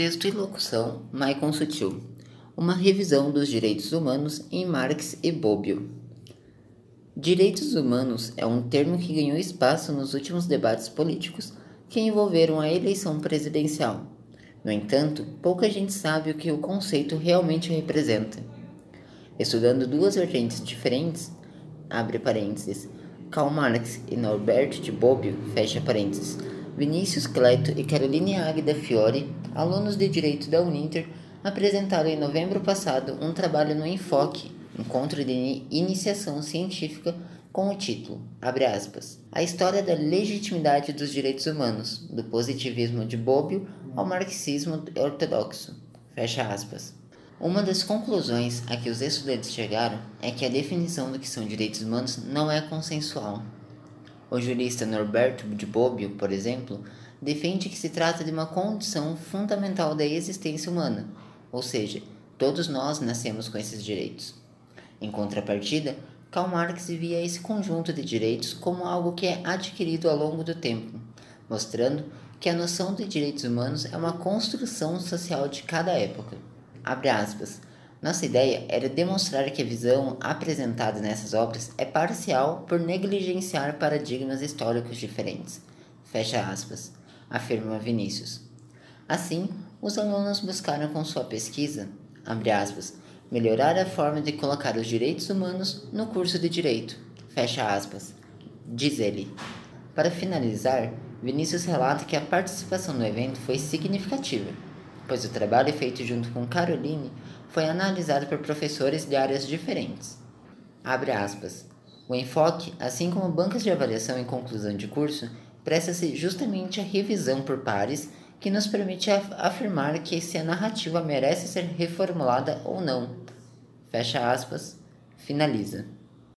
Texto e locução: Maicon Sutil. Uma revisão dos direitos humanos em Marx e Bobbio. Direitos humanos é um termo que ganhou espaço nos últimos debates políticos que envolveram a eleição presidencial. No entanto, pouca gente sabe o que o conceito realmente representa. Estudando duas vertentes diferentes, abre parênteses, Karl Marx e Norberto de Bobbio, fecha parênteses, Vinícius Cleto e Caroline Águida Fiore, alunos de Direito da Uninter, apresentaram em novembro passado um trabalho no Enfoque, Encontro de Iniciação Científica, com o título, aspas, A História da Legitimidade dos Direitos Humanos, do positivismo de Bobbio ao marxismo ortodoxo, fecha aspas. Uma das conclusões a que os estudantes chegaram é que a definição do que são direitos humanos não é consensual. O jurista Norberto de Bobbio, por exemplo, defende que se trata de uma condição fundamental da existência humana, ou seja, todos nós nascemos com esses direitos. Em contrapartida, Karl Marx via esse conjunto de direitos como algo que é adquirido ao longo do tempo, mostrando que a noção de direitos humanos é uma construção social de cada época. Aspas, nossa ideia era demonstrar que a visão apresentada nessas obras é parcial por negligenciar paradigmas históricos diferentes. Fecha aspas, afirma Vinícius. Assim, os alunos buscaram com sua pesquisa, abre aspas, melhorar a forma de colocar os direitos humanos no curso de direito. Fecha aspas. Diz ele. Para finalizar, Vinícius relata que a participação no evento foi significativa, pois o trabalho feito junto com Caroline foi analisado por professores de áreas diferentes. Abre aspas. O enfoque, assim como bancas de avaliação e conclusão de curso, presta-se justamente à revisão por pares que nos permite afirmar que se a narrativa merece ser reformulada ou não. Fecha aspas, finaliza.